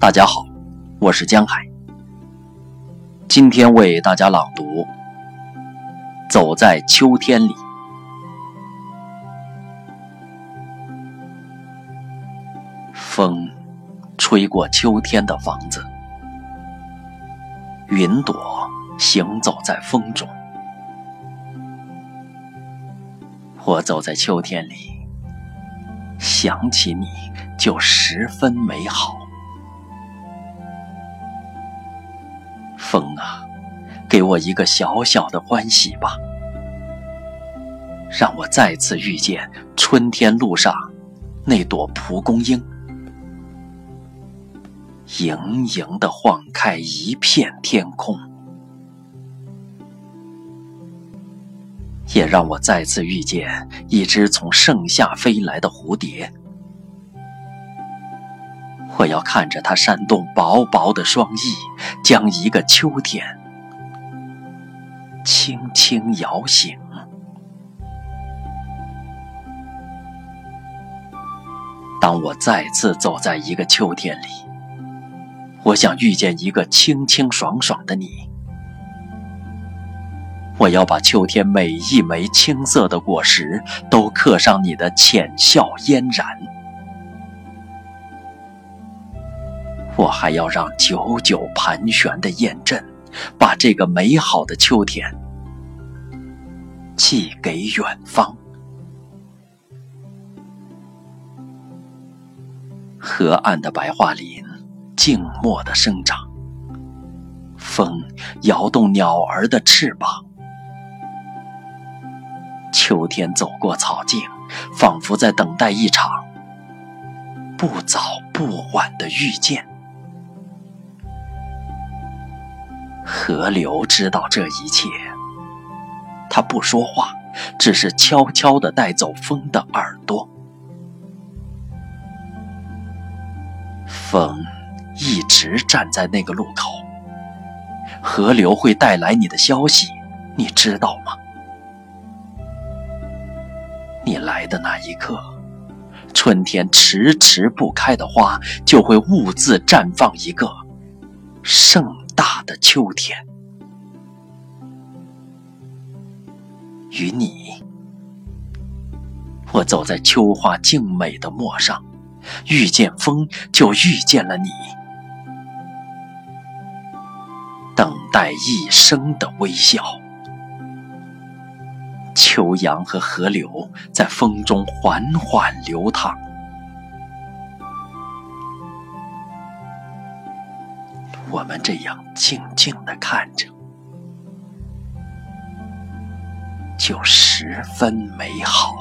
大家好，我是江海。今天为大家朗读《走在秋天里》。风吹过秋天的房子，云朵行走在风中。我走在秋天里，想起你就十分美好。风啊，给我一个小小的欢喜吧，让我再次遇见春天路上那朵蒲公英，盈盈的晃开一片天空，也让我再次遇见一只从盛夏飞来的蝴蝶。我要看着它扇动薄薄的双翼，将一个秋天轻轻摇醒。当我再次走在一个秋天里，我想遇见一个清清爽爽的你。我要把秋天每一枚青涩的果实都刻上你的浅笑嫣然。我还要让久久盘旋的雁阵，把这个美好的秋天寄给远方。河岸的白桦林静默的生长，风摇动鸟儿的翅膀。秋天走过草径，仿佛在等待一场不早不晚的遇见。河流知道这一切，他不说话，只是悄悄地带走风的耳朵。风一直站在那个路口，河流会带来你的消息，你知道吗？你来的那一刻，春天迟迟不开的花就会兀自绽放一个盛。大的秋天，与你，我走在秋花静美的陌上，遇见风，就遇见了你，等待一生的微笑。秋阳和河流在风中缓缓流淌。我们这样静静的看着，就十分美好。